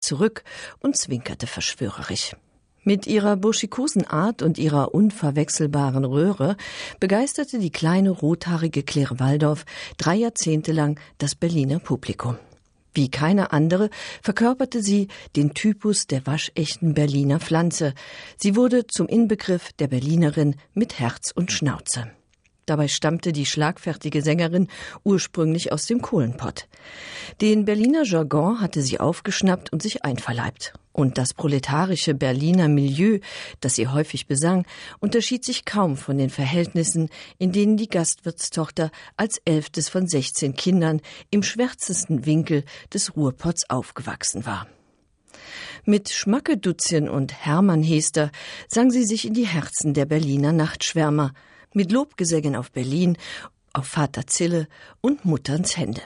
zurück und zwinkerte verschwörerisch. Mit ihrer burschikosen Art und ihrer unverwechselbaren Röhre begeisterte die kleine rothaarige Claire Waldorf drei Jahrzehnte lang das Berliner Publikum. Wie keine andere verkörperte sie den Typus der waschechten Berliner Pflanze. Sie wurde zum Inbegriff der Berlinerin mit Herz und Schnauze. Dabei stammte die schlagfertige Sängerin ursprünglich aus dem Kohlenpott. Den Berliner Jargon hatte sie aufgeschnappt und sich einverleibt. Und das proletarische Berliner Milieu, das sie häufig besang, unterschied sich kaum von den Verhältnissen, in denen die Gastwirtstochter als elftes von sechzehn Kindern im schwärzesten Winkel des Ruhrpots aufgewachsen war. Mit Schmacke Dutzchen und Hermann Hester sang sie sich in die Herzen der Berliner Nachtschwärmer – mit Lobgesängen auf Berlin, auf Vater Zille und Mutterns Hände.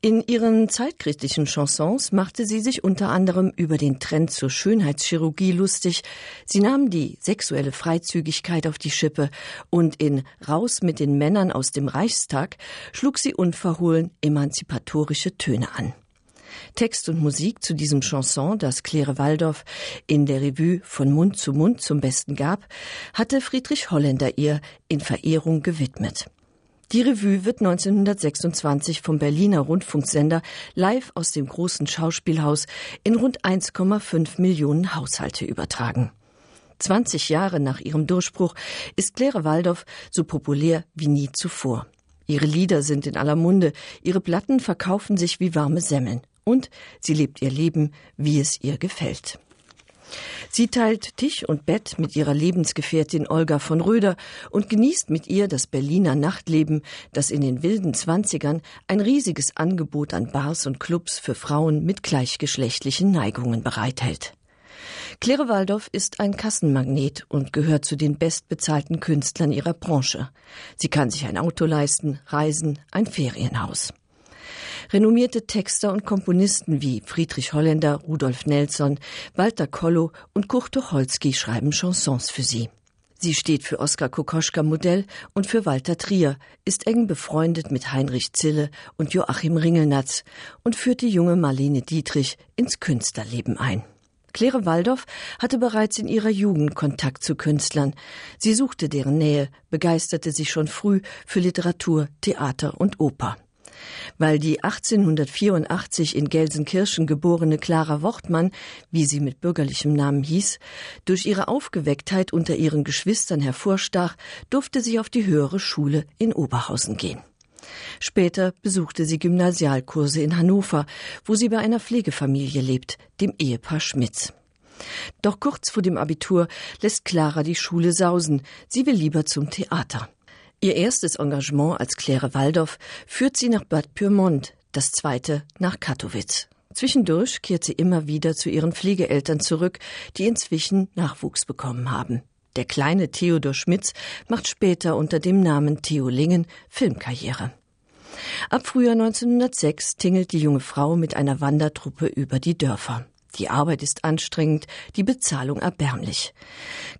In ihren zeitkritischen Chansons machte sie sich unter anderem über den Trend zur Schönheitschirurgie lustig. Sie nahm die sexuelle Freizügigkeit auf die Schippe und in Raus mit den Männern aus dem Reichstag schlug sie unverhohlen emanzipatorische Töne an. Text und Musik zu diesem Chanson, das Claire Waldorf in der Revue von Mund zu Mund zum Besten gab, hatte Friedrich Holländer ihr in Verehrung gewidmet. Die Revue wird 1926 vom Berliner Rundfunksender live aus dem großen Schauspielhaus in rund 1,5 Millionen Haushalte übertragen. 20 Jahre nach ihrem Durchbruch ist Claire Waldorf so populär wie nie zuvor. Ihre Lieder sind in aller Munde, ihre Platten verkaufen sich wie warme Semmeln und sie lebt ihr Leben, wie es ihr gefällt. Sie teilt Tisch und Bett mit ihrer Lebensgefährtin Olga von Röder und genießt mit ihr das Berliner Nachtleben, das in den wilden Zwanzigern ein riesiges Angebot an Bars und Clubs für Frauen mit gleichgeschlechtlichen Neigungen bereithält. Claire Waldorf ist ein Kassenmagnet und gehört zu den bestbezahlten Künstlern ihrer Branche. Sie kann sich ein Auto leisten, reisen, ein Ferienhaus. Renommierte Texter und Komponisten wie Friedrich Holländer, Rudolf Nelson, Walter Kollo und Kurt Tucholsky schreiben Chansons für sie. Sie steht für Oskar Kokoschka Modell und für Walter Trier, ist eng befreundet mit Heinrich Zille und Joachim Ringelnatz und führt die junge Marlene Dietrich ins Künstlerleben ein. Claire Waldorf hatte bereits in ihrer Jugend Kontakt zu Künstlern. Sie suchte deren Nähe, begeisterte sich schon früh für Literatur, Theater und Oper weil die 1884 in Gelsenkirchen geborene Clara Wortmann, wie sie mit bürgerlichem Namen hieß, durch ihre Aufgewecktheit unter ihren Geschwistern hervorstach, durfte sie auf die höhere Schule in Oberhausen gehen. Später besuchte sie Gymnasialkurse in Hannover, wo sie bei einer Pflegefamilie lebt, dem Ehepaar Schmitz. Doch kurz vor dem Abitur lässt Clara die Schule sausen, sie will lieber zum Theater. Ihr erstes Engagement als Claire Waldorf führt sie nach Bad Pyrmont, das zweite nach Katowice. Zwischendurch kehrt sie immer wieder zu ihren Pflegeeltern zurück, die inzwischen Nachwuchs bekommen haben. Der kleine Theodor Schmitz macht später unter dem Namen Theo Lingen Filmkarriere. Ab Frühjahr 1906 tingelt die junge Frau mit einer Wandertruppe über die Dörfer. Die Arbeit ist anstrengend, die Bezahlung erbärmlich.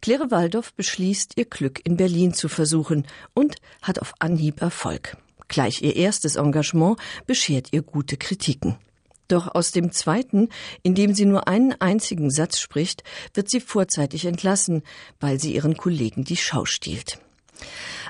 Claire Waldorf beschließt, ihr Glück in Berlin zu versuchen und hat auf Anhieb Erfolg. Gleich ihr erstes Engagement beschert ihr gute Kritiken. Doch aus dem zweiten, in dem sie nur einen einzigen Satz spricht, wird sie vorzeitig entlassen, weil sie ihren Kollegen die Schau stiehlt.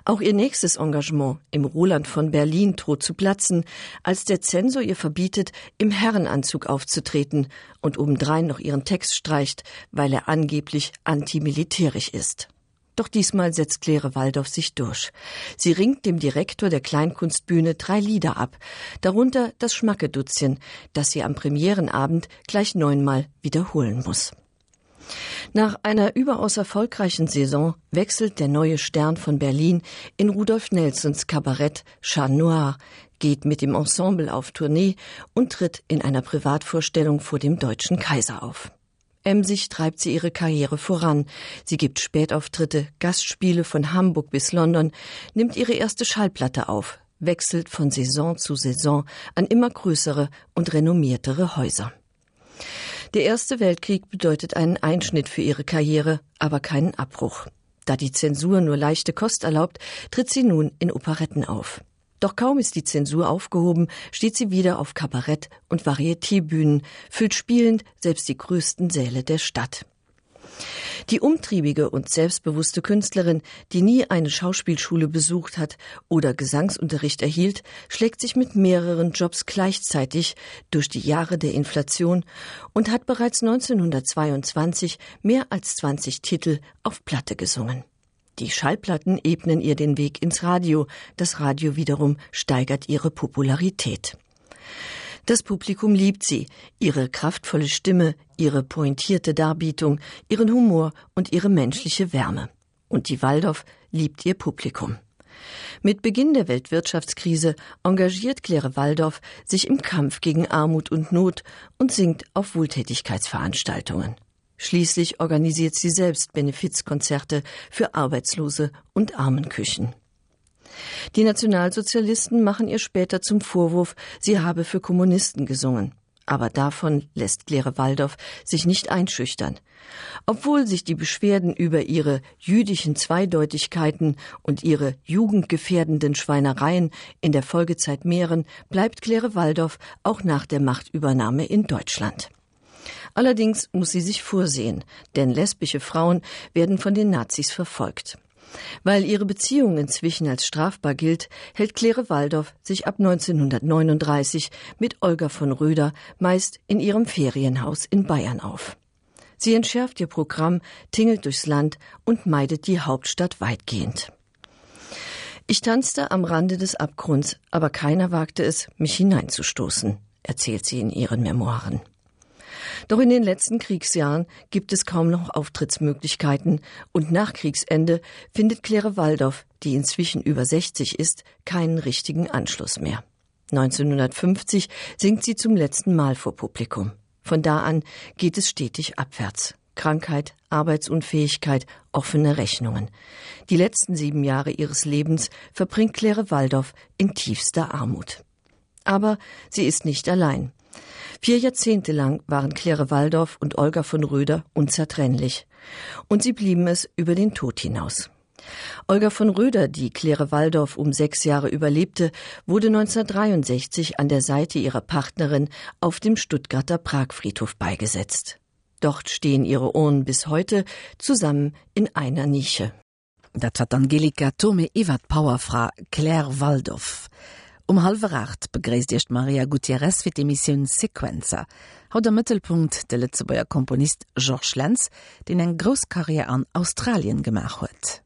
Auch ihr nächstes Engagement im Roland von Berlin droht zu platzen, als der Zensor ihr verbietet, im Herrenanzug aufzutreten und obendrein noch ihren Text streicht, weil er angeblich antimilitärisch ist. Doch diesmal setzt Claire Waldorf sich durch. Sie ringt dem Direktor der Kleinkunstbühne drei Lieder ab, darunter das Schmackedutzchen, das sie am Premierenabend gleich neunmal wiederholen muss. Nach einer überaus erfolgreichen Saison wechselt der neue Stern von Berlin in Rudolf Nelsons Kabarett Chat Noir, geht mit dem Ensemble auf Tournee und tritt in einer Privatvorstellung vor dem deutschen Kaiser auf. Emsig treibt sie ihre Karriere voran. Sie gibt Spätauftritte, Gastspiele von Hamburg bis London, nimmt ihre erste Schallplatte auf, wechselt von Saison zu Saison an immer größere und renommiertere Häuser. Der Erste Weltkrieg bedeutet einen Einschnitt für ihre Karriere, aber keinen Abbruch. Da die Zensur nur leichte Kost erlaubt, tritt sie nun in Operetten auf. Doch kaum ist die Zensur aufgehoben, steht sie wieder auf Kabarett- und Varietéebühnen, füllt spielend selbst die größten Säle der Stadt. Die umtriebige und selbstbewusste Künstlerin, die nie eine Schauspielschule besucht hat oder Gesangsunterricht erhielt, schlägt sich mit mehreren Jobs gleichzeitig durch die Jahre der Inflation und hat bereits 1922 mehr als 20 Titel auf Platte gesungen. Die Schallplatten ebnen ihr den Weg ins Radio, das Radio wiederum steigert ihre Popularität. Das Publikum liebt sie, ihre kraftvolle Stimme, ihre pointierte Darbietung, ihren Humor und ihre menschliche Wärme. Und die Waldorf liebt ihr Publikum. Mit Beginn der Weltwirtschaftskrise engagiert Claire Waldorf sich im Kampf gegen Armut und Not und singt auf Wohltätigkeitsveranstaltungen. Schließlich organisiert sie selbst Benefizkonzerte für Arbeitslose und Armenküchen. Die Nationalsozialisten machen ihr später zum Vorwurf, sie habe für Kommunisten gesungen. Aber davon lässt Claire Waldorf sich nicht einschüchtern. Obwohl sich die Beschwerden über ihre jüdischen Zweideutigkeiten und ihre jugendgefährdenden Schweinereien in der Folgezeit mehren, bleibt Claire Waldorf auch nach der Machtübernahme in Deutschland. Allerdings muss sie sich vorsehen, denn lesbische Frauen werden von den Nazis verfolgt. Weil ihre Beziehung inzwischen als strafbar gilt, hält Claire Waldorf sich ab 1939 mit Olga von Röder meist in ihrem Ferienhaus in Bayern auf. Sie entschärft ihr Programm, tingelt durchs Land und meidet die Hauptstadt weitgehend. Ich tanzte am Rande des Abgrunds, aber keiner wagte es, mich hineinzustoßen, erzählt sie in ihren Memoiren. Doch in den letzten Kriegsjahren gibt es kaum noch Auftrittsmöglichkeiten und nach Kriegsende findet Claire Waldorf, die inzwischen über 60 ist, keinen richtigen Anschluss mehr. 1950 singt sie zum letzten Mal vor Publikum. Von da an geht es stetig abwärts. Krankheit, Arbeitsunfähigkeit, offene Rechnungen. Die letzten sieben Jahre ihres Lebens verbringt Claire Waldorf in tiefster Armut. Aber sie ist nicht allein. Vier Jahrzehnte lang waren Claire Waldorf und Olga von Röder unzertrennlich. Und sie blieben es über den Tod hinaus. Olga von Röder, die Claire Waldorf um sechs Jahre überlebte, wurde 1963 an der Seite ihrer Partnerin auf dem Stuttgarter Pragfriedhof beigesetzt. Dort stehen ihre Urnen bis heute zusammen in einer Nische. Dat hat Angelika Tome Iwat Powerfra Claire Waldorf. Um halferacht begréist Dicht Maria Gutierrez fir d'Emissionioun Sequenzer, haut der Mëttelpunkt de Lettzebauer Komponist George Lenz, den eng Groskarrier an Australien gemach huet.